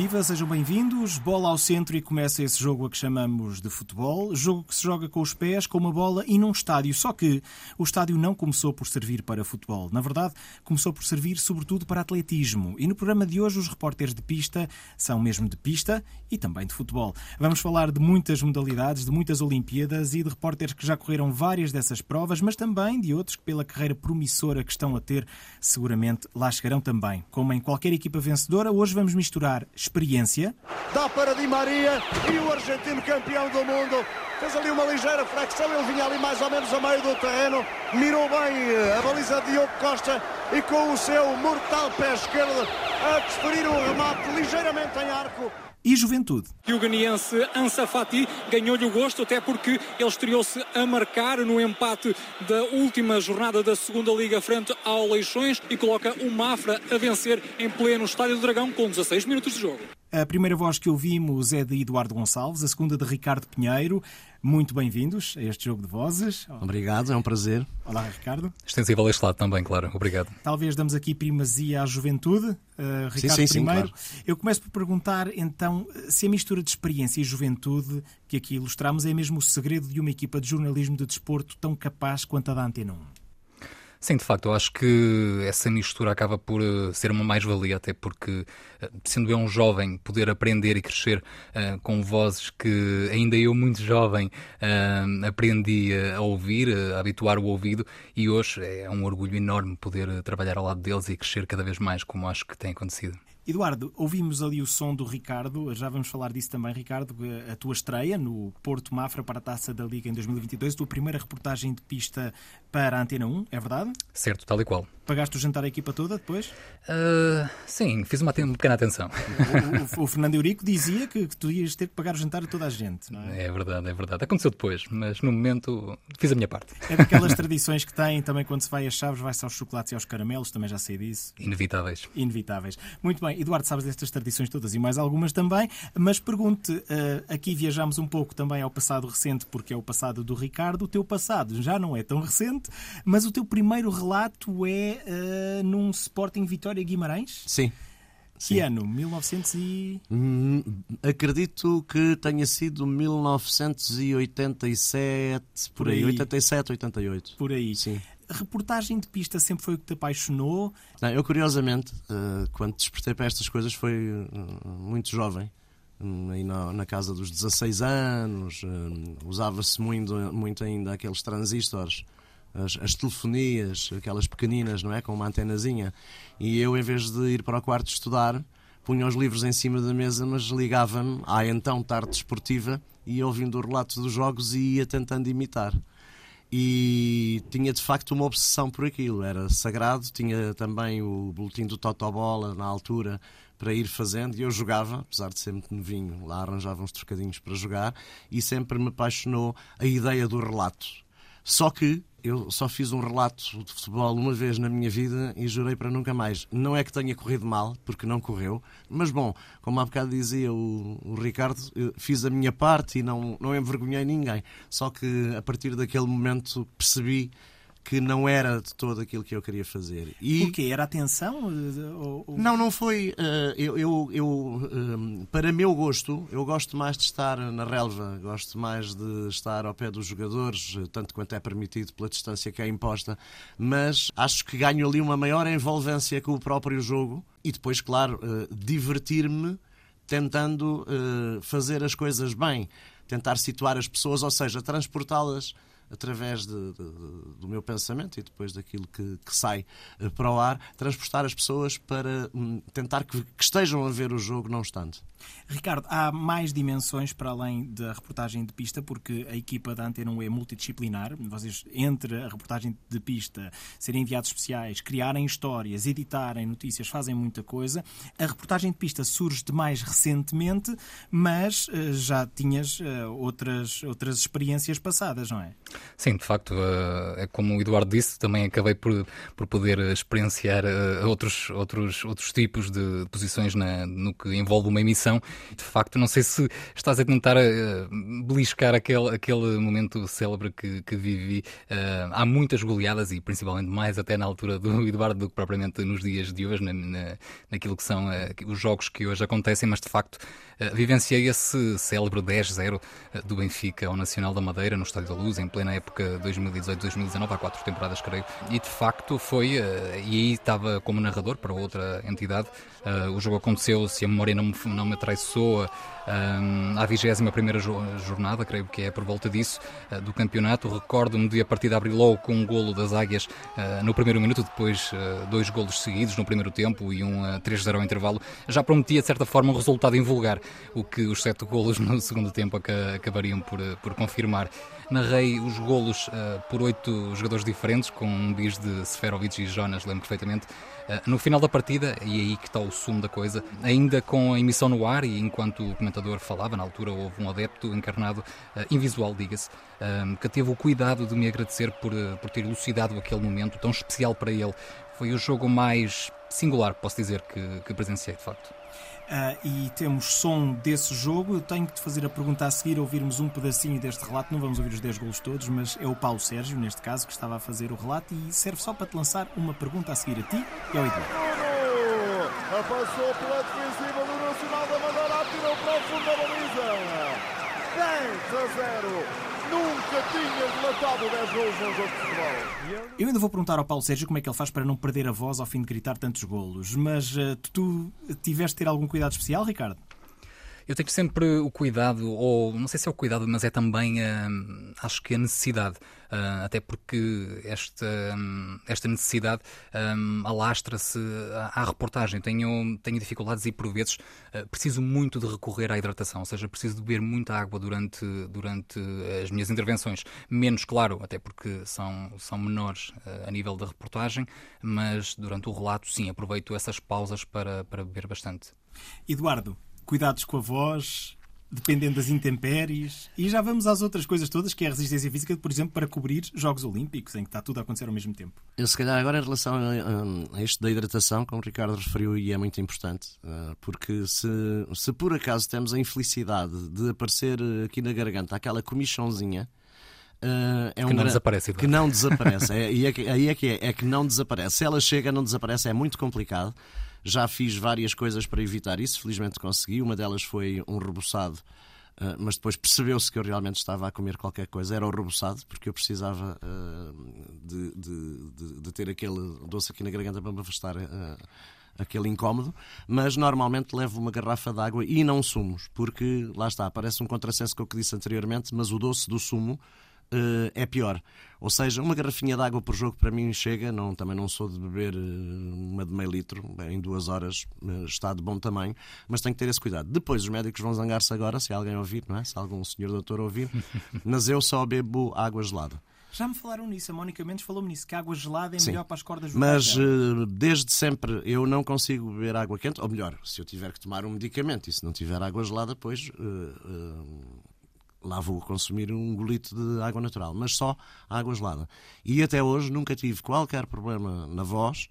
Viva, sejam bem-vindos. Bola ao centro e começa esse jogo a que chamamos de futebol. Jogo que se joga com os pés, com uma bola e num estádio. Só que o estádio não começou por servir para futebol. Na verdade, começou por servir sobretudo para atletismo. E no programa de hoje, os repórteres de pista são mesmo de pista e também de futebol. Vamos falar de muitas modalidades, de muitas Olimpíadas e de repórteres que já correram várias dessas provas, mas também de outros que, pela carreira promissora que estão a ter, seguramente lá chegarão também. Como em qualquer equipa vencedora, hoje vamos misturar experiência. Dá para Di Maria e o argentino campeão do mundo. Fez ali uma ligeira flexão, ele vinha ali mais ou menos a meio do terreno, mirou bem eh, a baliza de Diogo Costa e com o seu mortal pé esquerdo a desferir um remate ligeiramente em arco e Juventude. E o ganiense Ansa Fati ganhou-lhe o gosto, até porque ele estreou-se a marcar no empate da última jornada da segunda Liga frente ao Leixões e coloca o Mafra a vencer em pleno Estádio do Dragão com 16 minutos de jogo. A primeira voz que ouvimos é de Eduardo Gonçalves, a segunda de Ricardo Pinheiro. Muito bem-vindos a este jogo de vozes. Obrigado, é um prazer. Olá, Ricardo. Extensível a este lado também, claro. Obrigado. Talvez damos aqui primazia à juventude. Uh, Ricardo, sim, sim, primeiro. Sim, claro. Eu começo por perguntar, então, se a mistura de experiência e juventude que aqui ilustramos é mesmo o segredo de uma equipa de jornalismo de desporto tão capaz quanto a da Antena 1. Sim, de facto, eu acho que essa mistura acaba por uh, ser uma mais-valia, até porque, uh, sendo eu um jovem, poder aprender e crescer uh, com vozes que ainda eu, muito jovem, aprendi a ouvir, a habituar o ouvido, e hoje é um orgulho enorme poder trabalhar ao lado deles e crescer cada vez mais, como acho que tem acontecido. Eduardo, ouvimos ali o som do Ricardo, já vamos falar disso também, Ricardo, a tua estreia no Porto Mafra para a Taça da Liga em 2022, a tua primeira reportagem de pista para a Antena 1, é verdade? Certo, tal e qual. Pagaste o jantar à equipa toda depois? Uh, sim, fiz uma, pequena atenção. O, o, o, Fernando Eurico dizia que, que, tu ias ter que pagar o jantar a toda a gente, não é? É verdade, é verdade. Aconteceu depois, mas no momento fiz a minha parte. É daquelas tradições que têm também quando se vai às chaves, vai-se aos chocolates e aos caramelos, também já sei disso. Inevitáveis. Inevitáveis. Muito bem, Eduardo, sabes destas tradições todas e mais algumas também, mas pergunte, uh, aqui viajamos um pouco também ao passado recente, porque é o passado do Ricardo. O teu passado já não é tão recente, mas o teu primeiro relato é uh, num Sporting Vitória Guimarães? Sim. Que Sim. ano? 1900 e... Hum, acredito que tenha sido 1987, por, Por aí. aí. 87, 88. Por aí. Sim. A reportagem de pista sempre foi o que te apaixonou? Não, eu, curiosamente, eh, quando despertei para estas coisas, foi eh, muito jovem. Hum, na casa dos 16 anos, hum, usava-se muito, muito ainda aqueles transistores, as, as telefonias, aquelas pequeninas, não é? Com uma antenazinha. E eu, em vez de ir para o quarto estudar, punha os livros em cima da mesa, mas ligava-me à então tarde desportiva e ouvindo o relato dos jogos e ia tentando imitar e tinha de facto uma obsessão por aquilo, era sagrado. Tinha também o boletim do Totobola na altura para ir fazendo e eu jogava, apesar de ser muito novinho, lá arranjava uns trocadinhos para jogar e sempre me apaixonou a ideia do relato. Só que eu só fiz um relato de futebol uma vez na minha vida e jurei para nunca mais. Não é que tenha corrido mal, porque não correu, mas bom, como há bocado dizia o, o Ricardo, fiz a minha parte e não, não envergonhei ninguém. Só que a partir daquele momento percebi que não era de todo aquilo que eu queria fazer. E... O quê? Era atenção? Ou- ou- Não, não foi. eh, eu, eu, eu, eh, para meu gosto, eu gosto mais de estar na relva, gosto mais de estar ao pé dos jogadores, eh, tanto quanto é permitido pela distância que é imposta, mas acho que ganho ali uma maior envolvência com o próprio jogo e depois, claro, eh, divertir-me tentando eh, fazer as coisas bem, tentar situar as pessoas, ou seja, transportá-las através de- de- do meu pensamento e depois daquilo que, que sai eh, para o ar, transportar as pessoas para hum, tentar que, que estejam a ver o jogo, não obstante. Ricardo, há mais dimensões para além da reportagem de pista, porque a equipa da Antena 1 é multidisciplinar. Vocês, entre a reportagem de pista, serem enviados especiais, criarem histórias, editarem notícias, fazem muita coisa. A reportagem de pista surge de mais recentemente, mas eh, já tinhas eh, outras, outras experiências passadas, não é? Sim, de facto, é como o Eduardo disse, também acabei por, por poder experienciar outros, outros, outros tipos de posições na, no que envolve uma emissão. De facto, não sei se estás a tentar beliscar aquele, aquele momento célebre que, que vivi. Há muitas goleadas e principalmente mais até na altura do Eduardo do que propriamente nos dias de hoje, na, na, naquilo que são os jogos que hoje acontecem, mas de facto vivenciei esse célebre 10-0 do Benfica ao Nacional da Madeira, no Estádio da Luz, em plena época 2018-2019, há quatro temporadas, creio. E de facto foi, eh, e aí estava como narrador para outra entidade. Eh, o jogo aconteceu, se a memória não me, não me traiçoa, à 21 jornada, creio que é por volta disso, eh, do campeonato. Recordo-me de a partida abrir logo com um golo das Águias no primeiro minuto, depois dois golos seguidos no primeiro tempo e um 3-0 ao intervalo. Já prometia, de certa forma, um resultado invulgar, o que os sete golos no segundo tempo acabariam por, por confirmar. Narrei os golos por oito jogadores diferentes, com um bis de Seferovic e Jonas, lembro perfeitamente. No final da partida, e é aí que está o sumo da coisa, ainda com a emissão no ar e enquanto o comentador falava, na altura houve um adepto encarnado, uh, invisual, diga-se, que teve o cuidado de me agradecer por, por ter elucidado aquele momento tão especial para ele. Foi o jogo mais singular, posso dizer, que, que presenciei, de facto. Uh, e temos som desse jogo. Eu tenho que te fazer a pergunta a seguir, ouvirmos um pedacinho deste relato. Não vamos ouvir os 10 golos todos, mas é o Paulo Sérgio, neste caso, que estava a fazer o relato e serve só para te lançar uma pergunta a seguir a ti e ao Eduardo. Passou pela defensiva do Nacional da Madeira, baliza. 10 a 0. Nunca tinha relatado 10 gols num jogo de futebol. Eu ainda vou perguntar ao Paulo Sérgio como é que ele faz para não perder a voz ao fim de gritar tantos golos, mas uh, tu tiveste de ter algum cuidado especial, Ricardo? Eu tenho sempre o cuidado, ou não sei se é o cuidado, mas é também, uh, acho que a necessidade, uh, até porque esta, um, esta necessidade um, alastra-se à, à, reportagem. Tenho, tenho dificuldades e, por vezes, uh, preciso muito de recorrer à hidratação, ou seja, preciso de beber muita água durante, durante as minhas intervenções. Menos, claro, até porque são, são menores a nível da reportagem, mas durante o relato, sim, aproveito essas pausas para, para beber bastante. Eduardo, cuidados com a voz, dependendo das intempéries. E já vamos às outras coisas todas, que é a resistência física, por exemplo, para cobrir Jogos Olímpicos, em que está tudo a acontecer ao mesmo tempo. Eu, se calhar, agora em relação a, a isto da hidratação, como o Ricardo referiu, e é muito importante, eh, porque se, se por acaso temos a infelicidade de aparecer aqui na garganta aquela comichãozinha. Uh, é que um não desaparece. Que não desaparece. é, aí, é que, aí é que é, é que não desaparece. Se ela chega, não desaparece, é muito complicado. Já fiz várias coisas para evitar isso, felizmente consegui. Uma delas foi um reboçado, uh, mas depois percebeu-se que eu realmente estava a comer qualquer coisa. Era o reboçado, porque eu precisava uh, de, de, de, de, ter aquele doce aqui na garganta para me afastar. Uh, aquele incómodo, mas normalmente levo uma garrafa de água e não sumos, porque lá está, parece um contrassenso com o que disse anteriormente, mas o doce do sumo uh, é pior. Ou seja, uma garrafinha de água por jogo para mim chega, não, também não sou de beber uh, uma de meio litro, em duas horas uh, está de bom tamanho, mas tenho que ter esse cuidado. Depois os médicos vão zangar-se agora, se alguém ouvir, não é? se algum senhor doutor ouvir, mas eu só bebo água gelada. Já me falaram nisso, a Mónica Mendes falou-me nisso, que a água gelada é Sim. melhor para as cordas vocais. Mas desde sempre eu não consigo beber água quente, ou melhor, se eu tiver que tomar um medicamento e se não tiver água gelada, pois uh, uh, lá vou consumir um golito de água natural, mas só água gelada. E até hoje nunca tive qualquer problema na voz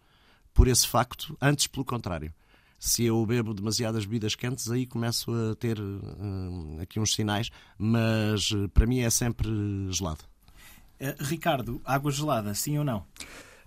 por esse facto, antes pelo contrário. Se eu bebo demasiadas bebidas quentes, aí começo a ter uh, aqui uns sinais, mas uh, para mim é sempre gelado. Uh, Ricardo, água gelada, sim ou não?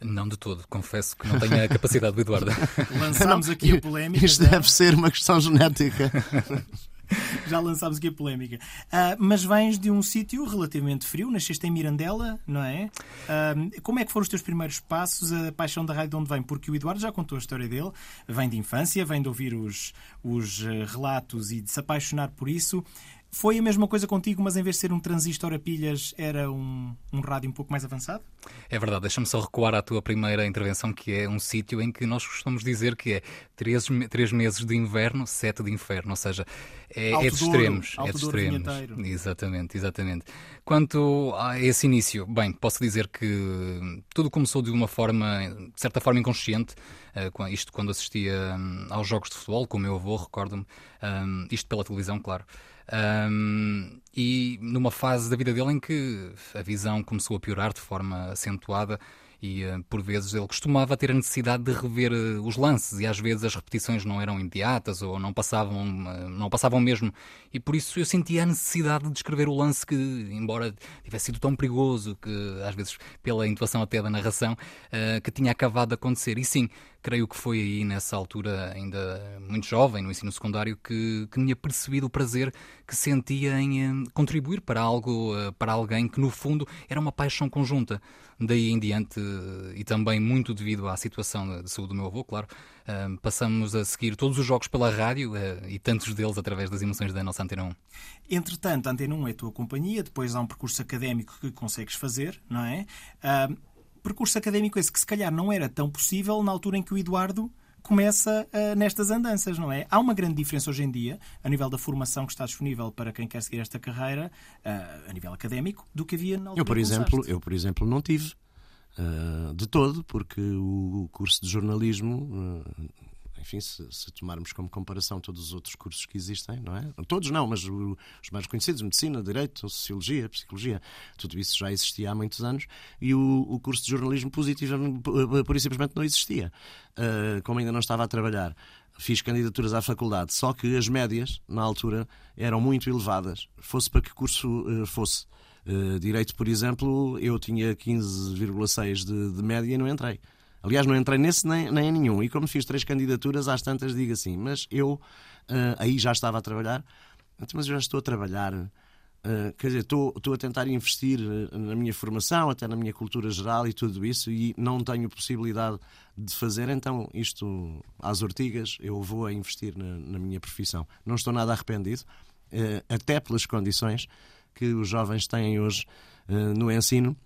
Não de todo, confesso que não tenho a capacidade do Eduardo. Lançámos aqui a polémica. Isto deve ser uma questão genética. Já lançámos aqui a polémica. Uh, mas vens de um sítio relativamente frio, nasceste em Mirandela, não é? Uh, como é que foram os teus primeiros passos, a paixão da rádio de onde vem? Porque o Eduardo já contou a história dele, vem de infância, vem de ouvir os, os ah, relatos e de se apaixonar por isso. Foi a mesma coisa contigo, mas em vez de ser um transistor a pilhas, era um, um rádio um pouco mais avançado? É verdade, deixa-me só recuar à tua primeira intervenção, que é um sítio em que nós costamos dizer que é três, três meses de inverno, sete de inferno, ou seja, é, é de extremos. é de extremos. Exatamente, exatamente. Quanto a esse início, bem, posso dizer que tudo começou de uma forma, de certa forma inconsciente, uh, isto quando assistia um, aos jogos de futebol, com o meu avô, recordo-me, um, isto pela televisão, claro. Um, e numa fase da vida dele em que a visão começou a piorar de forma acentuada e uh, por vezes ele costumava ter a necessidade de rever uh, os lances e às vezes as repetições não eram imediatas ou não passavam, uh, não passavam mesmo e por isso eu sentia a necessidade de descrever o lance que, embora tivesse sido tão perigoso que às vezes pela intuação até da narração, que tinha acabado de acontecer. E sim, creio que foi aí nessa altura, ainda muito jovem, no ensino secundário, que, que tinha percebido o prazer que sentia em contribuir para algo, para alguém que no fundo era uma paixão conjunta. Daí em diante, e também muito devido à situação de saúde do meu avô, claro, passamos a seguir todos os jogos pela rádio eh, e tantos deles através das emoções da nossa Antena 1. Entretanto, a Antena 1 é a tua companhia, depois há um percurso académico que consegues fazer, não é? Percurso académico esse que se calhar não era tão possível na altura em que o Eduardo começa uh, nestas andanças, não é? Há uma grande diferença hoje em dia, a nível da formação que está disponível para quem quer seguir esta carreira, uh, a nível académico, do que havia na altura eu, por exemplo, Eu, por exemplo, não tive uh, de todo, porque o curso de jornalismo enfim, se, se, tomarmos como comparação todos os outros cursos que existem, não é? Todos não, mas o, os mais conhecidos, medicina, direito, sociologia, psicologia, tudo isso já existia há muitos anos e o, o curso de jornalismo positivo por simplesmente não existia, uh, como ainda não estava a trabalhar. Fiz candidaturas à faculdade, só que as médias, na altura, eram muito elevadas, fosse para que curso uh, fosse. Uh, direito, por exemplo, eu tinha 15,6 de, de média e não entrei. Aliás, não entrei nesse nem, nem em nenhum. E como fiz três candidaturas, às tantas digo assim, mas eu uh, aí já estava a trabalhar, mas eu já estou a trabalhar. Uh, quer dizer, estou, estou a tentar investir uh, na minha formação, até na minha cultura geral e tudo isso, e não tenho possibilidade de fazer, então isto às ortigas, eu vou a investir na, na minha profissão. Não estou nada arrependido, uh, até pelas condições que os jovens têm hoje no ensino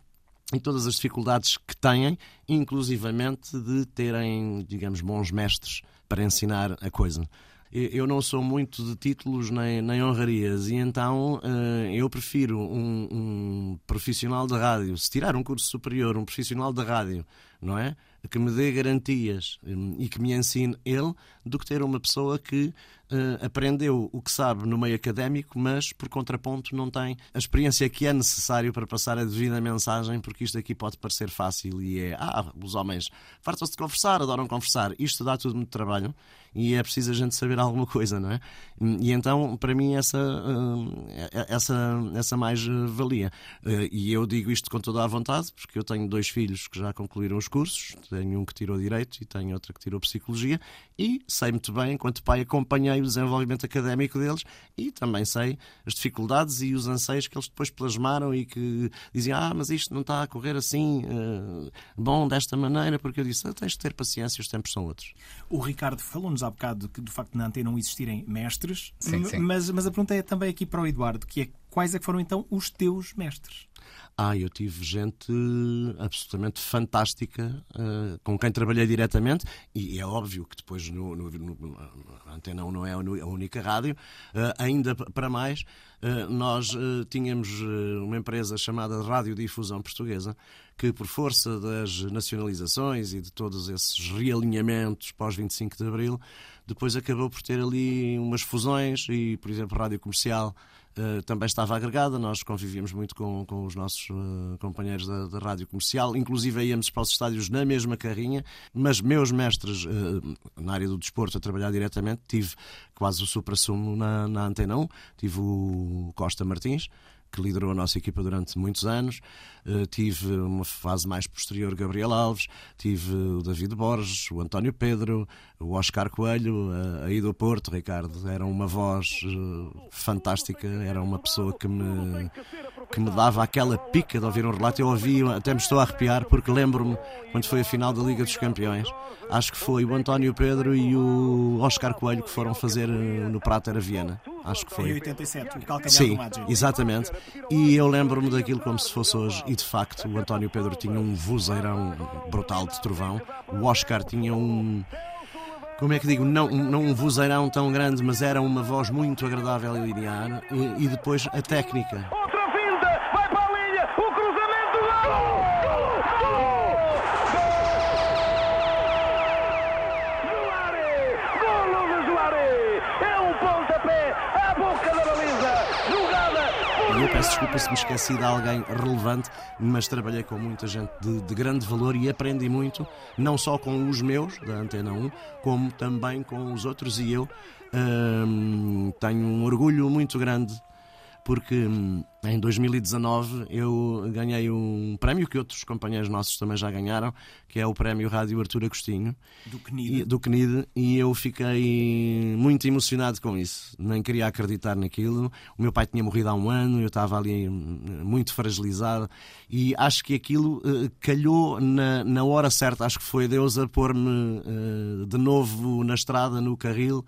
e todas as dificuldades que têm, inclusivamente de terem, digamos, bons mestres para ensinar a coisa. Eu não sou muito de títulos nem, nem honrarias, e então uh, eu prefiro um, um, profissional de rádio, se tirar um curso superior, um profissional de rádio, não é? Que me dê garantias um, e que me ensine ele, do que ter uma pessoa que uh, aprendeu o que sabe no meio académico, mas por contraponto não tem a experiência que é necessário para passar a devida mensagem, porque isto aqui pode parecer fácil e é, ah, os homens fartam-se de conversar, adoram conversar. Isto dá tudo muito trabalho e é preciso a gente saber alguma coisa, não é? E então, para mim, essa, uh, essa, essa mais valia. Uh, e eu digo isto com toda a vontade, porque eu tenho dois filhos que já concluíram os cursos, tenho um que tirou Direito e tenho outro que tirou Psicologia, e sei muito bem, enquanto pai, acompanhei o desenvolvimento académico deles e também sei as dificuldades e os anseios que eles depois plasmaram e que diziam: Ah, mas isto não está a correr assim uh, bom desta maneira, porque eu disse: ah, Tens de ter paciência, os tempos são outros. O Ricardo falou-nos há bocado do, do facto de na antena não existirem mestres, sim, sim. Mas, mas a pergunta é também aqui para o Eduardo, que é quais é que foram então os teus mestres? Ah, eu tive gente absolutamente fantástica uh, com quem trabalhei diretamente e é óbvio que depois no, no, no Antena 1 não é a única rádio, uh, ainda para mais, uh, nós tínhamos uma empresa chamada Rádio Difusão Portuguesa que por força das nacionalizações e de todos esses realinhamentos pós 25 de Abril, depois acabou por ter ali umas fusões e, por exemplo, Rádio Comercial uh, também estava agregada. Nós convivíamos muito com, com os nossos uh, companheiros da, da, rádio comercial, inclusive íamos para os estádios na mesma carrinha. Mas meus mestres uh, na área do desporto a trabalhar diretamente, tive quase o supra-sumo na, na Antena 1, tive o Costa Martins que liderou a nossa equipa durante muitos anos. Uh, tive uma fase mais posterior Gabriel Alves, tive o David Borges, o António Pedro, o Oscar Coelho, a, a Ido Porto, Ricardo. Era uma voz uh, fantástica, era uma pessoa que me, que me dava aquela pica de ouvir um relato. Eu ouvi, até me estou a arrepiar, porque lembro-me quando foi a final da Liga dos Campeões. Acho que foi o António Pedro e o Oscar Coelho que foram fazer no Prater a Viena. Acho que foi. Em 87, o calcanhar Sim, exatamente. E eu lembro-me daquilo como se fosse hoje. E de facto, o António Pedro tinha um vozeirão brutal de trovão. O Oscar tinha um. Como é que digo? Não, não um vozeirão tão grande, mas era uma voz muito agradável a linear. E, e depois a técnica. Peço desculpa se me esqueci de alguém relevante, mas trabalhei com muita gente de, de grande valor e aprendi muito, não só com os meus, da Antena 1, como também com os outros. E eu hum, tenho um orgulho muito grande porque hum, em 2019 eu ganhei um prémio que outros companheiros nossos também já ganharam, que é o prémio Rádio Artur Agostinho do CNID. E, do CNID, e eu fiquei muito emocionado com isso. Nem queria acreditar naquilo. O meu pai tinha morrido há um ano, eu estava ali hum, muito fragilizado e acho que aquilo uh, calhou na, na hora certa. Acho que foi Deus a pôr-me uh, de novo na estrada, no carril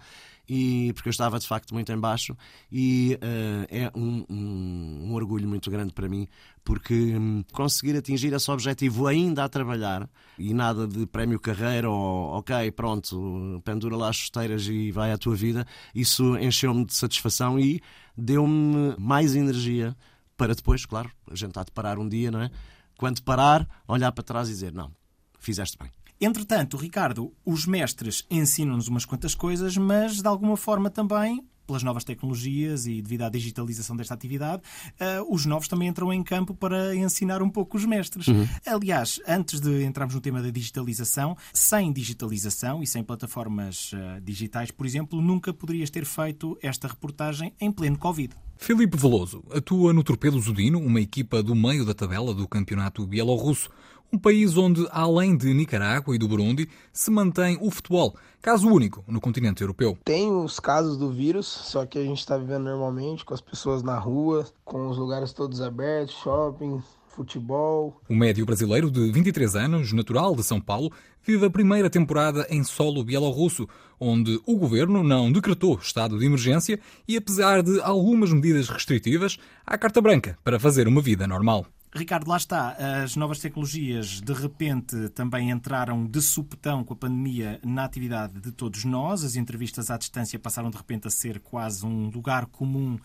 e porque eu estava de facto muito em baixo e uh, é um, um, um, orgulho muito grande para mim porque um, conseguir atingir esse objetivo ainda a trabalhar e nada de prémio carreira ou ok, pronto, pendura lá as chuteiras e vai à tua vida, isso encheu-me de satisfação e deu-me mais energia para depois, claro, a gente há de parar um dia, não é? Quando parar, olhar para trás e dizer, não, fizeste bem. Entretanto, Ricardo, os mestres ensinam-nos umas quantas coisas, mas de alguma forma também pelas novas tecnologias e devido à digitalização desta atividade, uh, os novos também entram em campo para ensinar um pouco os mestres. Uhum. Aliás, antes de entrarmos no tema da digitalização, sem digitalização e sem plataformas uh, digitais, por exemplo, nunca poderias ter feito esta reportagem em pleno Covid. Filipe Veloso atua no Torpedo Zudino, uma equipa do meio da tabela do campeonato bielorrusso. Um país onde, além de Nicarágua e do Burundi, se mantém o futebol, caso único no continente europeu. Tem os casos do vírus, só que a gente está vivendo normalmente, com as pessoas na rua, com os lugares todos abertos, shopping, futebol. O médio brasileiro de 23 anos, natural de São Paulo, vive a primeira temporada em solo bielorrusso, onde o governo não decretou estado de emergência e, apesar de algumas medidas restritivas, há carta branca para fazer uma vida normal. Ricardo, lá está. As novas tecnologias de repente também entraram de supetão com a pandemia na atividade de todos nós. As entrevistas à distância passaram de repente a ser quase um lugar comum,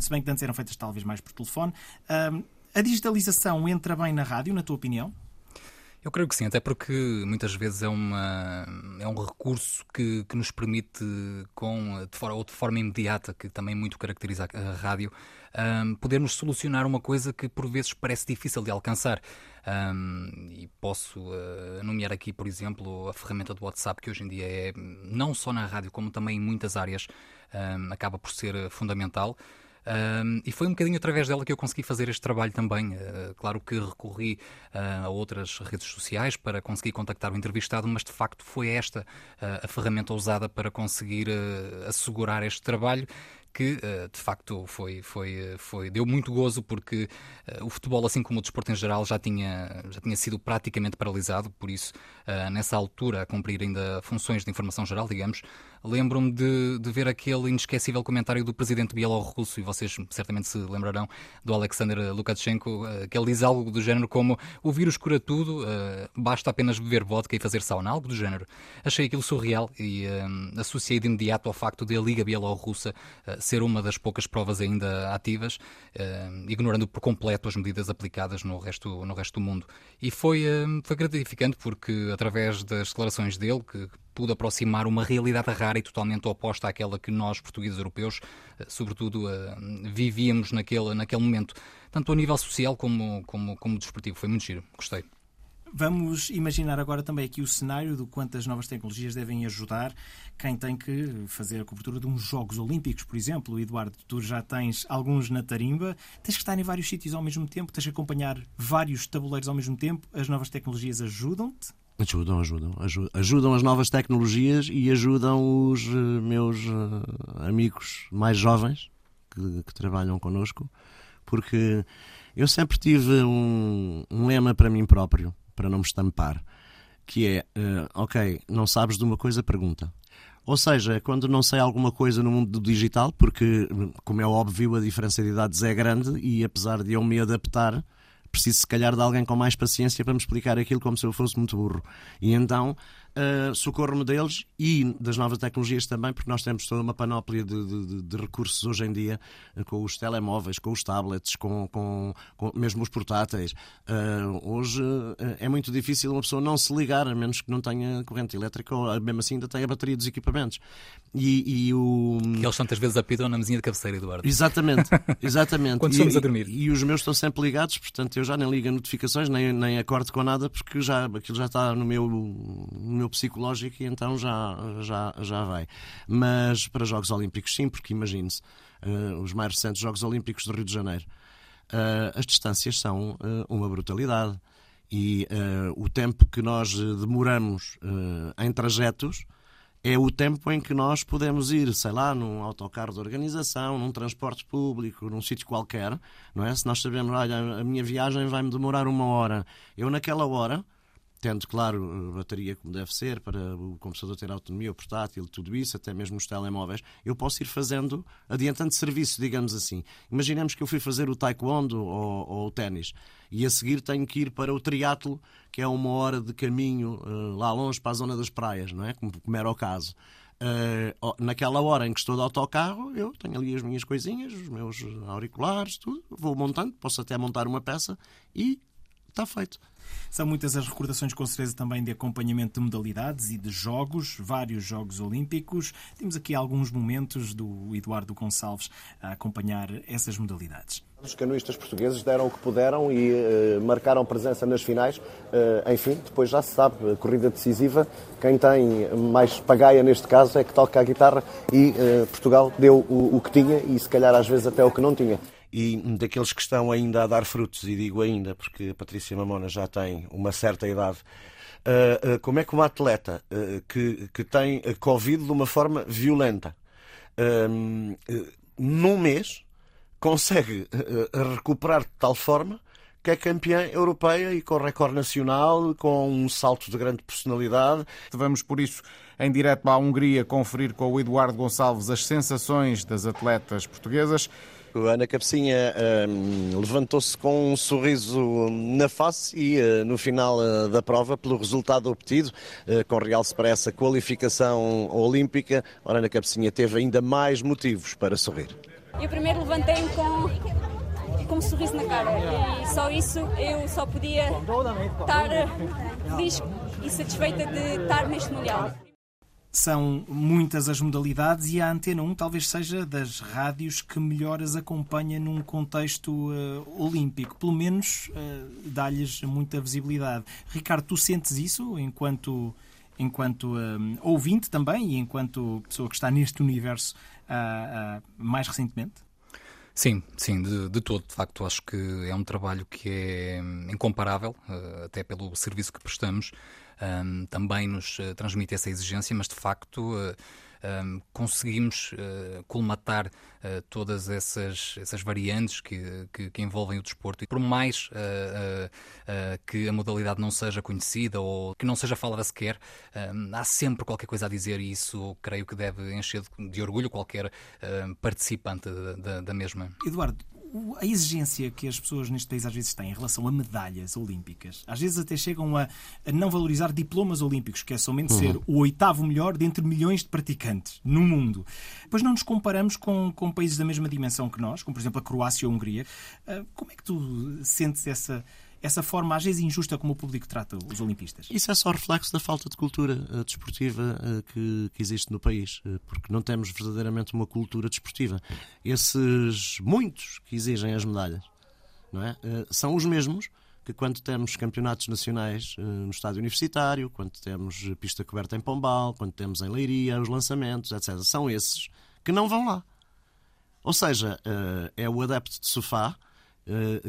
se bem que antes eram feitas talvez mais por telefone. a digitalização entra bem na rádio, na tua opinião? Eu creio que sim, até porque muitas vezes é, uma, é um recurso que, que nos permite, com, de forma, ou de forma imediata, que também muito caracteriza a, rádio, um, podermos solucionar uma coisa que por vezes parece difícil de alcançar. Um, e posso uh, nomear aqui, por exemplo, a ferramenta do WhatsApp, que hoje em dia é, não só na rádio, como também em muitas áreas, um, acaba por ser fundamental. Um, e foi um bocadinho através dela que eu consegui fazer este trabalho também. Uh, claro que recorri uh, a outras redes sociais para conseguir contactar o entrevistado, mas de facto foi esta uh, a ferramenta usada para conseguir assegurar este trabalho que eh, de facto foi, foi, eh, foi, deu muito gozo porque uh, o futebol, assim como o desporto em geral, já tinha, já tinha sido praticamente paralisado, por isso, nessa altura, a cumprir ainda funções de informação geral, digamos, lembro-me de, de, ver aquele inesquecível comentário do presidente bielorrusso, e vocês certamente se lembrarão do Alexander Lukashenko, que ele diz algo do género como o vírus cura tudo, basta apenas beber vodka e fazer sauna, algo do género. Achei aquilo surreal e associei de imediato ao facto de a Liga Bielorrussa ser uma das poucas provas ainda ativas, eh, ignorando por completo as medidas aplicadas no resto, no resto do mundo. E foi, eh, foi gratificante porque, através das declarações dele, que pude aproximar uma realidade rara e totalmente oposta àquela que nós, portugueses europeus, eh, sobretudo, vivíamos naquele, naquele momento, tanto a nível social como, como, como desportivo. Foi muito giro, gostei. Vamos imaginar agora também aqui o cenário do quanto as novas tecnologias devem ajudar quem tem que fazer a cobertura de uns Jogos Olímpicos, por exemplo. Eduardo, tu já tens alguns na tarimba, tens que estar em vários sítios ao mesmo tempo, tens que acompanhar vários tabuleiros ao mesmo tempo. As novas tecnologias ajudam-te? Ajudam, ajudam, ajudam. Ajudam as novas tecnologias e ajudam os uh, meus uh, amigos mais jovens que, que trabalham connosco, porque eu sempre tive um, um lema para mim próprio para não me estampar, que é, uh, ok, não sabes de uma coisa, pergunta. Ou seja, quando não sei alguma coisa no mundo do digital, porque, como é óbvio, a diferença de idades é grande e apesar de eu me adaptar, preciso se calhar de alguém com mais paciência para me explicar aquilo como se eu fosse muito burro. E então uh, socorro-me deles e das novas tecnologias também, porque nós temos toda uma panóplia de, de, de recursos hoje em dia, uh, com os telemóveis, com os tablets, com, com, com mesmo os portáteis. Uh, hoje é muito difícil uma pessoa não se ligar, a menos que não tenha corrente elétrica, ou mesmo assim ainda tenha a bateria dos equipamentos. E, e o... Que eles tantas vezes apitam na mesinha de cabeceira, Eduardo. Exatamente, exatamente. Quando estamos a dormir. E, e, os meus estão sempre ligados, portanto eu já nem ligo a notificações, nem, nem acordo com nada, porque já, aquilo já está no meu, no meu psicológico e então já, já, já vai. Mas para Jogos Olímpicos, sim, porque imagine-se, uh, os mais recentes Jogos Olímpicos do Rio de Janeiro, uh, as distâncias são uh, uma brutalidade. E o tempo que nós demoramos em trajetos é o tempo em que nós podemos ir, sei lá, num autocarro de organização, num transporte público, num sítio qualquer, não é? Se nós sabemos, olha, a minha viagem vai-me demorar uma hora, eu naquela hora tendo, claro, bateria como deve ser, para o computador ter autonomia, o portátil, tudo isso, até mesmo os telemóveis, eu posso ir fazendo, adiantando serviço, digamos assim. Imaginemos que eu fui fazer o taekwondo ou, ou o ténis e a seguir tenho que ir para o triatlo, que é uma hora de caminho uh, lá longe para a zona das praias, não é? Como, como era o caso. Uh, naquela hora em que estou de autocarro, eu tenho ali as minhas coisinhas, os meus auriculares, tudo, vou montando, posso até montar uma peça e está feito. São muitas as recordações, com certeza, também de acompanhamento de modalidades e de jogos, vários Jogos Olímpicos. Temos aqui alguns momentos do Eduardo Gonçalves a acompanhar essas modalidades. Os canoístas portugueses deram o que puderam e uh, marcaram presença nas finais. Uh, enfim, depois já se sabe, corrida decisiva, quem tem mais pagaia neste caso é que toca a guitarra e uh, Portugal deu o, o que tinha e se calhar às vezes até o que não tinha e daqueles que estão ainda a dar frutos, e digo ainda porque a Patrícia Mamona já tem uma certa idade, uh, uh, como é que uma atleta uh, que, que tem Covid de uma forma violenta, num mês, consegue recuperar de tal forma que é campeã europeia e com recorde nacional, com um salto de grande personalidade. Vamos, por isso, em direto à Hungria, conferir com o Eduardo Gonçalves as sensações das atletas portuguesas. Ana Cabecinha um, levantou-se com um sorriso na face e uh, no final uh, da prova, pelo resultado obtido, uh, com realce para essa qualificação olímpica, a Ana Cabecinha teve ainda mais motivos para sorrir. Eu primeiro levantei-me com, com um sorriso na cara e só isso eu só podia estar feliz e satisfeita de estar neste Mundial. São muitas as modalidades e a Antena 1 talvez seja das rádios que melhor as acompanha num contexto uh, olímpico. Pelo menos uh, dá-lhes muita visibilidade. Ricardo, tu sentes isso enquanto, enquanto uh, ouvinte também e enquanto pessoa que está neste universo mais recentemente? Sim, sim, de, de, todo. De facto, acho que é um trabalho que é incomparável, até pelo serviço que prestamos um, também nos uh, transmite essa exigência, mas de facto uh, um, conseguimos uh, colmatar todas essas, essas variantes que, que, que, envolvem o desporto. E por mais que a modalidade não seja conhecida ou que não seja falada sequer, há sempre qualquer coisa a dizer e isso creio que deve encher de, de orgulho qualquer participante da, da, da mesma. Eduardo, a exigência que as pessoas neste país às vezes têm em relação a medalhas olímpicas, às vezes até chegam a, a não valorizar diplomas olímpicos, que é somente uhum. ser o oitavo melhor dentre milhões de praticantes no mundo. Pois não nos comparamos com, com países da mesma dimensão que nós, como por exemplo a Croácia ou a Hungria. Ah, como é que tu sentes essa essa forma, às vezes injusta, como o público trata os olimpistas? Isso é só reflexo da falta de cultura uh, desportiva uh, que, que, existe no país, uh, porque não temos verdadeiramente uma cultura desportiva. Esses muitos que exigem as medalhas não é? são os mesmos que quando temos campeonatos nacionais no estádio universitário, quando temos pista coberta em Pombal, quando temos em Leiria os lançamentos, etc. São esses que não vão lá. Ou seja, é o adepto de sofá eh,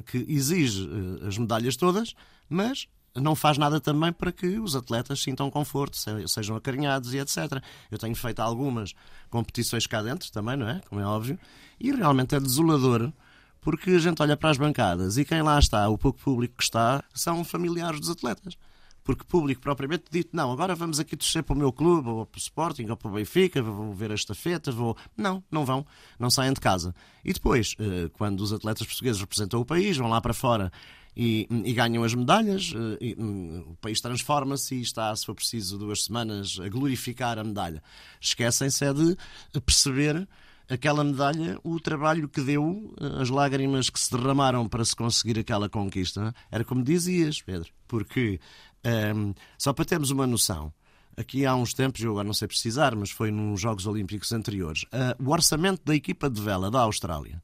que exige eh, as medalhas todas, mas não faz nada também para que os atletas sintam conforto, sejam acarinhados e etc. Eu tenho feito algumas competições cá dentro também, não é? Como é óbvio, e realmente é desolador porque a gente olha para as bancadas e quem lá está, o pouco público que está, são familiares dos atletas porque público propriamente dito, não, agora vamos aqui torcer para o meu clube, ou para o Sporting, ou para o Benfica, vou ver a estafeta, vou... Não, não vão, não saem de casa. E depois, eh, quando os atletas portugueses representam o país, vão lá para fora e, e ganham as medalhas. E, o país transforma-se e está, se for preciso, duas semanas a glorificar a medalha. Esquecem-se é de perceber aquela medalha, o trabalho que deu, as lágrimas que se derramaram para se conseguir aquela conquista. Era como dizias, Pedro, porque um, só para termos uma noção. Aqui há uns tempos, eu agora não sei precisar, mas foi nos Jogos Olímpicos anteriores. Uh, o orçamento da equipa de vela da Austrália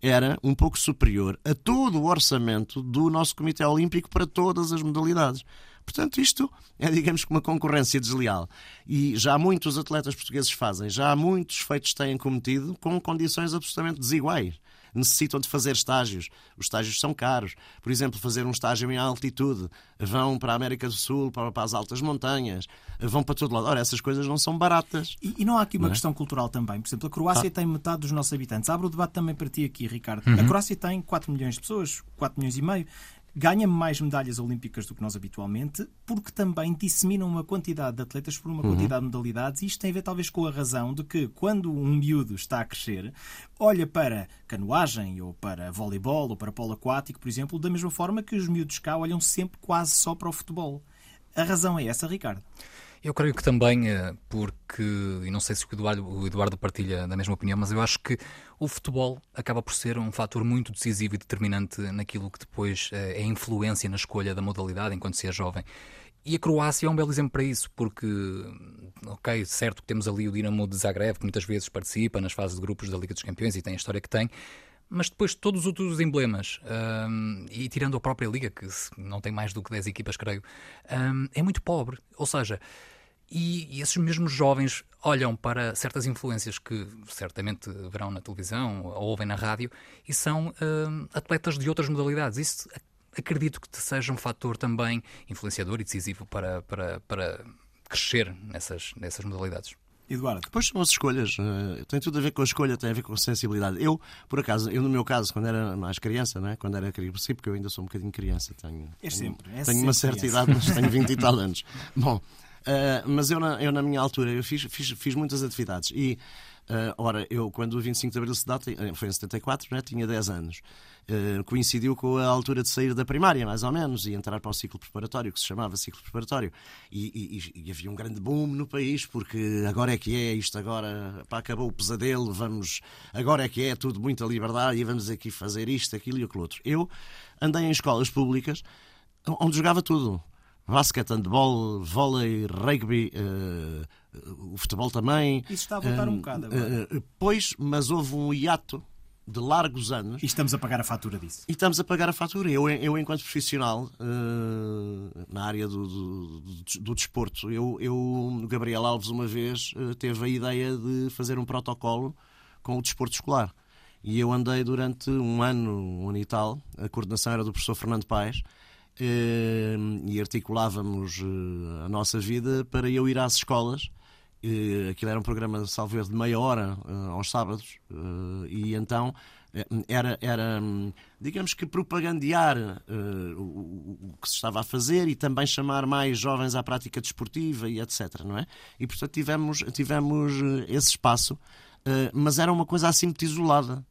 era um pouco superior a todo o orçamento do nosso Comitê Olímpico para todas as modalidades. Portanto, isto é, digamos que, uma concorrência desleal. E já muitos atletas portugueses fazem, já muitos feitos têm cometido com condições absolutamente desiguais necessitam de fazer estágios. Os estágios são caros. Por exemplo, fazer um estágio em altitude. Vão para a América do Sul, para, para as altas montanhas, vão para todo lado. Ora, essas coisas não são baratas. E, e não há aqui uma é? questão cultural também. Por exemplo, a Croácia ah. tem metade dos nossos habitantes. Abre o debate também para ti aqui, Ricardo. Uhum. A Croácia tem 4 milhões de pessoas, 4 milhões e meio ganha mais medalhas olímpicas do que nós habitualmente, porque também disseminam uma quantidade de atletas por uma uhum. quantidade de modalidades, e isto tem a ver talvez com a razão de que quando um miúdo está a crescer, olha para canoagem, ou para voleibol, ou para polo aquático, por exemplo, da mesma forma que os miúdos cá olham sempre quase só para o futebol. A razão é essa, Ricardo? Eu creio que também, eh, porque, e não sei se o Eduardo, o Eduardo partilha da mesma opinião, mas eu acho que o futebol acaba por ser um fator muito decisivo e determinante naquilo que depois eh, é a influência na escolha da modalidade enquanto se é jovem. E a Croácia é um belo exemplo para isso, porque, ok, certo que temos ali o Dinamo de Zagreb, que muitas vezes participa nas fases de grupos da Liga dos Campeões e tem a história que tem, mas depois todos os outros emblemas, um, e tirando a própria Liga, que não tem mais do que 10 equipas, creio, um, é muito pobre. Ou seja, e, e, esses mesmos jovens olham para certas influências que certamente verão na televisão ou ouvem na rádio e são uh, atletas de outras modalidades. Isso acredito que seja um fator também influenciador e decisivo para, para, para crescer nessas, nessas modalidades. Eduardo. Depois são as escolhas. Uh, tem tudo a ver com a escolha, tem a ver com a sensibilidade. Eu, por acaso, eu no meu caso, quando era mais criança, né? quando era criança, sim, porque eu ainda sou um bocadinho criança, tenho, é sempre, é tenho sempre uma certa criança. idade, mas tenho 20 e tal anos. Bom, Uh, mas eu na, eu, na minha altura, eu fiz, fiz, fiz muitas atividades. E, uh, ora, eu, quando o 25 de Abril se data, eh, foi em 74, né, tinha 10 anos. Uh, coincidiu com a altura de sair da primária, mais ou menos, e entrar para o ciclo preparatório, que se chamava ciclo preparatório. E, e, e, havia um grande boom no país, porque agora é que é, isto agora, pá, acabou o pesadelo, vamos, agora é que é, tudo muita liberdade, e vamos aqui fazer isto, aquilo e aquilo outro. Eu andei em escolas públicas onde jogava tudo basquete, handball, vôlei, rugby, uh, o futebol também. Isso está a voltar uh, um bocado agora. Uh, pois, mas houve um hiato de largos anos. E estamos a pagar a fatura disso. E estamos a pagar a fatura. Eu, eu enquanto profissional na área do, do, do, do desporto, eu, eu, Gabriel Alves, uma vez teve a ideia de fazer um protocolo com o desporto escolar. E eu andei durante um ano, um ano e tal, a coordenação era do professor Fernando Paes, e articulávamos eh, a nossa vida para eu ir às escolas. Aquilo era um programa, salvo de meia hora eh, aos sábados, eh, e então era, era digamos que propagandear o, que se estava a fazer e também chamar mais jovens à prática desportiva e etc, não é? E portanto tivemos, tivemos esse espaço, mas era uma coisa assim muito isolada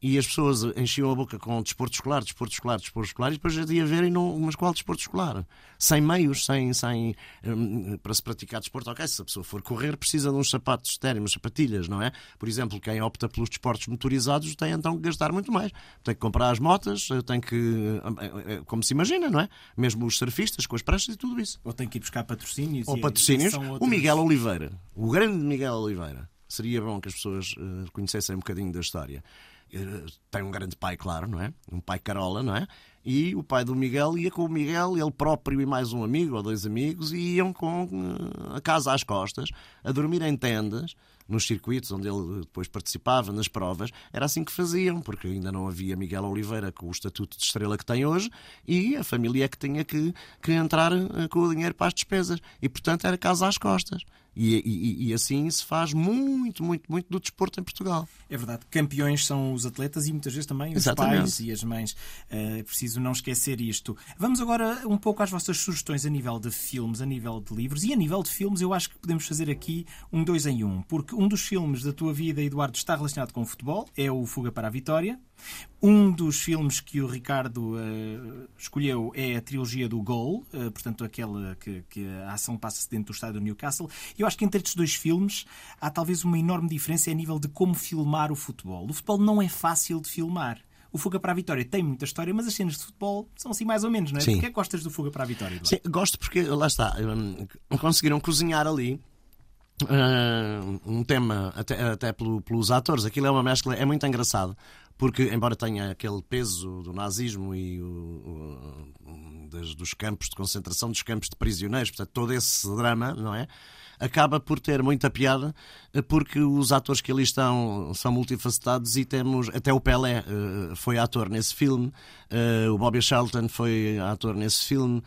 e as pessoas enchiam a boca com desporto escolar, desporto escolar, desporto escolar, e depois já ia ver, e não, mas qual desporto escolar? Sem meios, sem, sem um, para se praticar desporto. Ok, se a pessoa for correr, precisa de uns sapatos umas sapatilhas, não é? Por exemplo, quem opta pelos desportos motorizados tem então que gastar muito mais. Tem que comprar as motas, tem que. Eh, eh, como se imagina, não é? Mesmo os surfistas com as pranchas e tudo isso. Ou tem que ir buscar patrocínios. Ou patrocínios. Outros... O Miguel Oliveira, o grande Miguel Oliveira. Seria bom que as pessoas conhecessem um bocadinho da história. Eh, tem um grande pai, claro, não é? Um pai Carola, não é? E o pai do Miguel ia com o Miguel, ele próprio e mais um amigo ou dois amigos, e iam com eh, a casa às costas, a dormir em tendas, nos circuitos onde ele depois participava, nas provas. Era assim que faziam, porque ainda não havia Miguel Oliveira com o estatuto de estrela que tem hoje, e a família é que tinha que, que entrar eh, com o dinheiro para as despesas. E, portanto, era casa às costas. E, e, e, assim se faz muito, muito, muito do desporto em Portugal. É verdade. Campeões são os atletas e muitas vezes também os Exatamente. pais e as mães. É preciso preciso não esquecer isto. Vamos agora um pouco às vossas sugestões a nível de filmes, a nível de livros. E a nível de filmes, eu acho que podemos fazer aqui um dois em um. Porque um dos filmes da tua vida, Eduardo, está relacionado com o futebol, é o Fuga para a Vitória. Um dos filmes que o Ricardo uh, escolheu é a trilogia do Gol, uh, portanto, aquela que, que a ação passa-se dentro do estádio do Newcastle. Eu acho que entre estes dois filmes há talvez uma enorme diferença a nível de como filmar o futebol. O futebol não é fácil de filmar. O Fuga para a Vitória tem muita história, mas as cenas de futebol são assim mais ou menos, não é? Porquê é que gostas do Fuga para a Vitória? Sim, gosto porque, lá está, um, conseguiram cozinhar ali Uh, um tema até, até pelo, pelos atores. Aquilo é uma mescla, é muito engraçado, porque, embora tenha aquele peso do nazismo e o, o, das, dos campos de concentração, dos campos de prisioneiros, portanto, todo esse drama, não é? acaba por ter muita piada eh, porque os atores que ali estão são multifacetados e temos até o Pelé eh, foi ator nesse filme, eh, o Bobby Charlton foi ator nesse filme.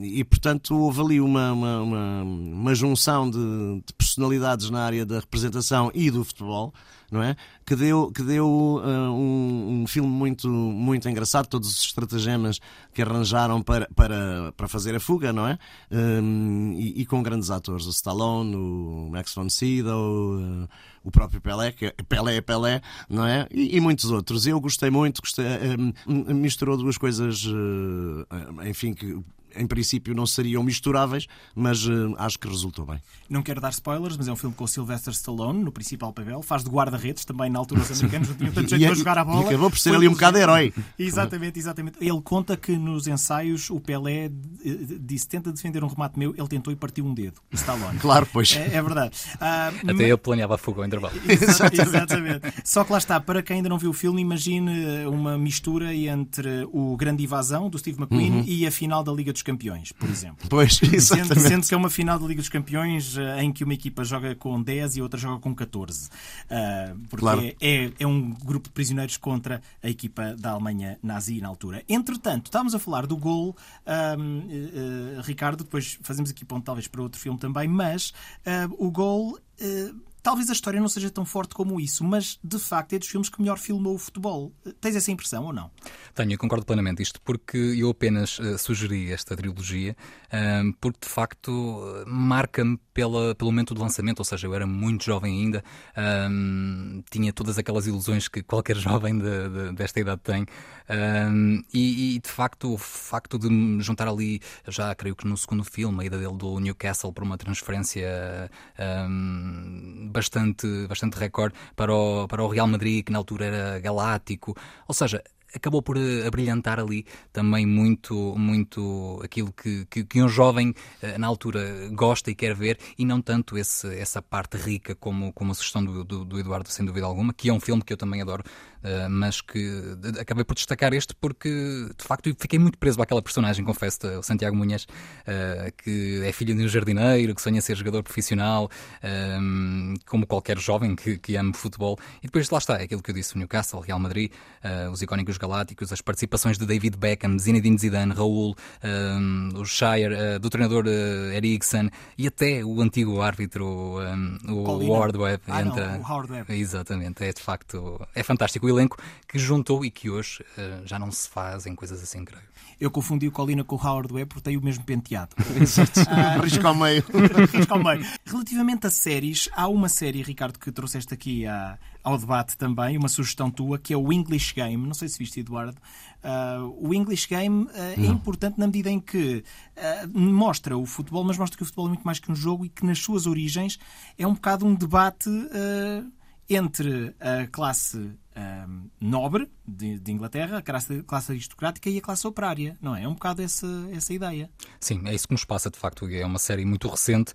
e portanto houve ali uma, uma, uma, uma junção de, de personalidades na área da representação e do futebol não é? Que deu, que deu uh, um, um, filme muito, muito engraçado, todos os estratagemas que arranjaram para, para, para fazer a fuga, não é? Um, e, e, com grandes atores, o Stallone, o Max von Sydow, uh, o próprio Pelé, que é, Pelé é Pelé, não é? E, e muitos outros. Eu gostei muito, gostei, um, misturou duas coisas, enfim, que em princípio não seriam misturáveis, mas uh, acho que resultou bem. Não quero dar spoilers, mas é um filme com o Sylvester Stallone no principal papel, faz de guarda-redes, também na altura os americanos não tinham tanto jeito para jogar a bola. E acabou por ser Foi ali um bocado herói. Exatamente, exatamente. Ele conta que nos ensaios o Pelé disse: tenta defender um remate meu, ele tentou e partiu um dedo. O Stallone. Claro, pois. É, é verdade. Uh, Até mas... eu planeava fogo ao intervalo. exatamente. exatamente. Só que lá está, para quem ainda não viu o filme, imagine uma mistura entre o Grande Invasão do Steve McQueen uhum. e a final da Liga dos Campeões, por exemplo. Pois, exatamente. Sendo, sendo que é uma final da Liga dos Campeões eh, em que uma equipa joga com 10 e a outra joga com 14. Uh, ah, porque claro. é, é um grupo de prisioneiros contra a equipa da Alemanha nazi na altura. Entretanto, estávamos a falar do gol, uh, uh, Ricardo, depois fazemos aqui ponto talvez para outro filme também, mas o gol Talvez a história não seja tão forte como isso, mas de facto é dos filmes que melhor filmou o futebol. Tens essa impressão ou não? Tenho, eu concordo plenamente. Isto porque eu apenas uh, sugeri esta trilogia uh, porque de facto marca-me pelo momento de lançamento, ou seja, eu era muito jovem ainda, uh, tinha todas aquelas ilusões que qualquer jovem de, de, desta idade tem, e, e, de facto o facto de me juntar ali, já creio que no segundo filme, a ida dele do Newcastle por uma transferência bastante, bastante recorde para o, para o Real Madrid, que na altura era galáctico. Ou seja, acabou por eh, abrilhantar ali também muito, muito aquilo que, que, que, um jovem eh, na altura gosta e quer ver e não tanto esse, essa parte rica como, como a sugestão do, do, do Eduardo, sem dúvida alguma, que é um filme que eu também adoro, uh, mas que acabei por destacar este porque de facto fiquei muito preso àquela personagem, confesso, o Santiago Munhas, uh, que é filho de um jardineiro, que sonha ser jogador profissional, como qualquer jovem que, que ame futebol, e depois lá está, é aquilo que eu disse, o Newcastle, Real Madrid, os icónicos galácticos, as participações de David Beckham, Zinedine Zidane, Raul, um, o Shire, do treinador Eriksen e até o antigo árbitro, um, o Howard Webb. Ah, entra... não, o Howard Webb. Exatamente, é de facto, é fantástico elenco que juntou e que hoje uh, já não se faz em coisas assim, creio. Eu confundi o Colina com o Howard Webb porque tem o mesmo penteado. ah, Risco ao meio. Risco ao meio. Relativamente a séries, há uma série, Ricardo, que trouxeste aqui à, ao debate também, uma sugestão tua, que é o English Game. Não sei se viste, Eduardo. Uh, o English Game uh, é importante na medida em que uh, mostra o futebol, mas mostra que o futebol é muito mais que um jogo e que nas suas origens é um bocado um debate entre a classe um, nobre de, de, Inglaterra, a classe, classe, aristocrática e a classe operária, não é? É um bocado essa, essa ideia. Sim, é isso que nos passa de facto. É uma série muito recente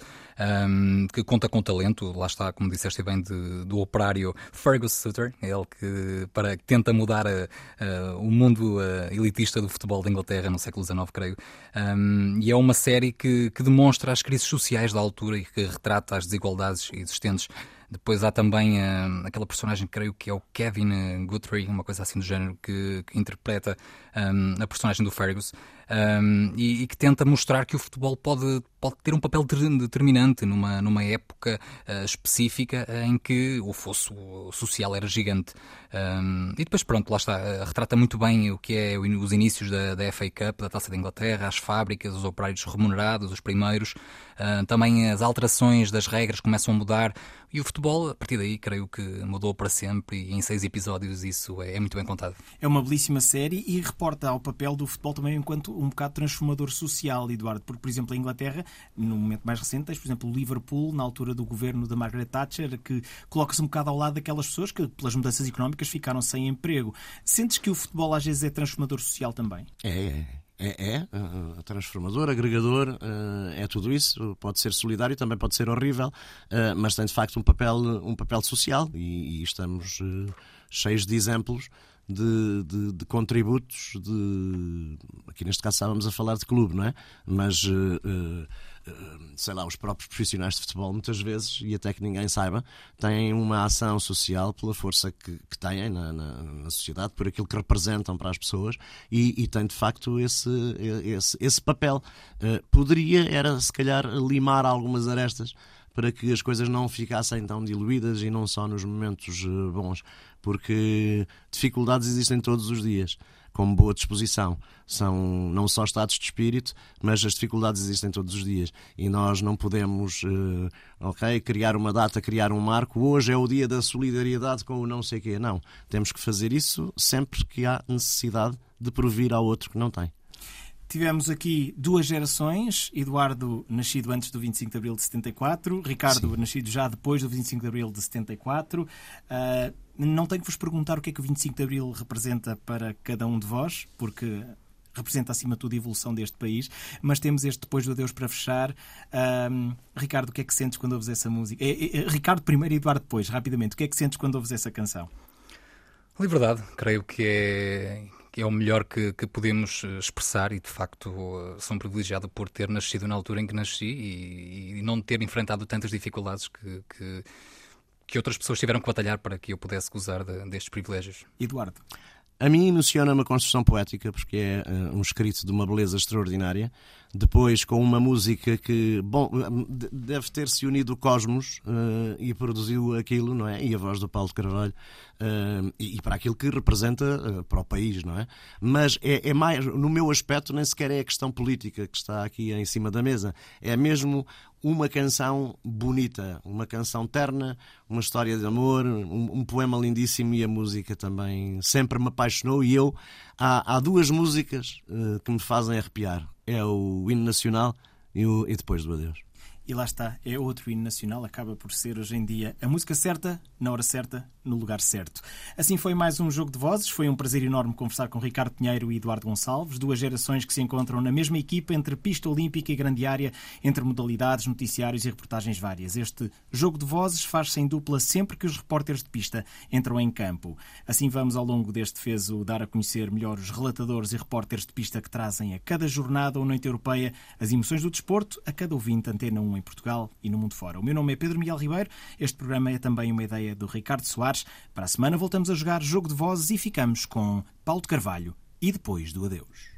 um, que conta com talento, lá está, como disseste bem, de, do operário Fergus Sutter, ele que para, tenta mudar a, a, o mundo elitista do futebol da Inglaterra no século XIX, creio. Um, e é uma série que, que demonstra as crises sociais da altura e que retrata as desigualdades existentes depois há também uh, aquela personagem, creio que é o Kevin Guthrie, uma coisa assim do género, que, que interpreta um, a personagem do Fergus. Um, e, e, que tenta mostrar que o futebol pode, pode ter um papel determinante numa, numa época uh, específica em que o fosso social era gigante. Um, e depois, pronto, lá está, uh, retrata muito bem o que é os inícios da, da FA Cup, da Taça da Inglaterra, as fábricas, os operários remunerados, os primeiros, uh, também as alterações das regras começam a mudar e o futebol, a partir daí, creio que mudou para sempre e em seis episódios isso é, é muito bem contado. É uma belíssima série e reporta ao papel do futebol também enquanto um bocado transformador social, Eduardo, porque, por exemplo, a Inglaterra, no momento mais recente, tens, por exemplo, o Liverpool, na altura do governo da Margaret Thatcher, que coloca-se um bocado ao lado daquelas pessoas que, pelas mudanças económicas, ficaram sem emprego. Sentes que o futebol às vezes é transformador social também? É, é. É, é uh, transformador, agregador, uh, é tudo isso. Pode ser solidário, também pode ser horrível, uh, mas tem de facto um papel, um papel social e, e estamos cheios de exemplos de, de, de, contributos de aqui neste caso estávamos a falar de clube, não é? Mas sei lá, os próprios profissionais de futebol, muitas vezes, e até que ninguém saiba, têm uma ação social pela força que, que têm na, na, na, sociedade, por aquilo que representam para as pessoas, e, e têm de facto esse, esse, esse papel. Poderia, era se calhar, limar algumas arestas para que as coisas não ficassem tão diluídas e não só nos momentos eh, bons, porque dificuldades existem todos os dias com boa disposição. São não só estados de espírito, mas as dificuldades existem todos os dias. E nós não podemos, uh, ok, criar uma data, criar um marco. Hoje é o dia da solidariedade com o não sei quê. Não. Temos que fazer isso sempre que há necessidade de provir ao outro que não tem. Tivemos aqui duas gerações, Eduardo nascido antes do 25 de Abril de 74, Ricardo Sim. nascido já depois do 25 de Abril de 74. Uh, não tenho que vos perguntar o que é que o 25 de Abril representa para cada um de vós, porque representa acima de tudo a evolução deste país, mas temos este depois do Adeus para fechar. Ricardo, o que é que sentes quando ouves essa música? É, é, Ricardo primeiro e Eduardo depois, rapidamente, o que é que sentes quando ouves essa canção? Liberdade, creio que é que é o melhor que, que podemos eh, expressar e de facto eh, sou privilegiado por ter nascido na altura em que nasci e, e não ter enfrentado tantas dificuldades que, que, que, outras pessoas tiveram que batalhar para que eu pudesse gozar de, destes privilégios. Eduardo. A mim emociona uma construção poética, porque é uh, um escrito de uma beleza extraordinária. Depois, com uma música que, bom, deve ter-se unido o cosmos uh, e produziu aquilo, não é? E a voz do Paulo de Carvalho, uh, e, e, para aquilo que representa para o país, não é? Mas é, é, mais, no meu aspecto, nem sequer é a questão política que está aqui em cima da mesa. É mesmo uma canção bonita, uma canção terna, uma história de amor, um, um, poema lindíssimo e a música também sempre me apaixonou. E eu, há, há duas músicas uh, que me fazem arrepiar: é o hino nacional e, o, e depois do adeus. E lá está, é outro hino nacional, acaba por ser hoje em dia a música certa, na hora certa, no lugar certo. Assim foi mais um jogo de vozes. Foi um prazer enorme conversar com Ricardo Pinheiro e Eduardo Gonçalves, duas gerações que se encontram na mesma equipa entre pista olímpica e grande área, entre modalidades, noticiários e reportagens várias. Este jogo de vozes faz-se em dupla sempre que os repórteres de pista entram em campo. Assim vamos ao longo deste fezo dar a conhecer melhor os relatadores e repórteres de pista que trazem a cada jornada ou noite europeia as emoções do desporto a cada ouvinte Antena 1 em Portugal e no mundo fora. O meu nome é Pedro Miguel Ribeiro. Este programa é também uma ideia do Ricardo Soares. Para a semana voltamos a jogar jogo de vozes e ficamos com Paulo de Carvalho e depois do adeus.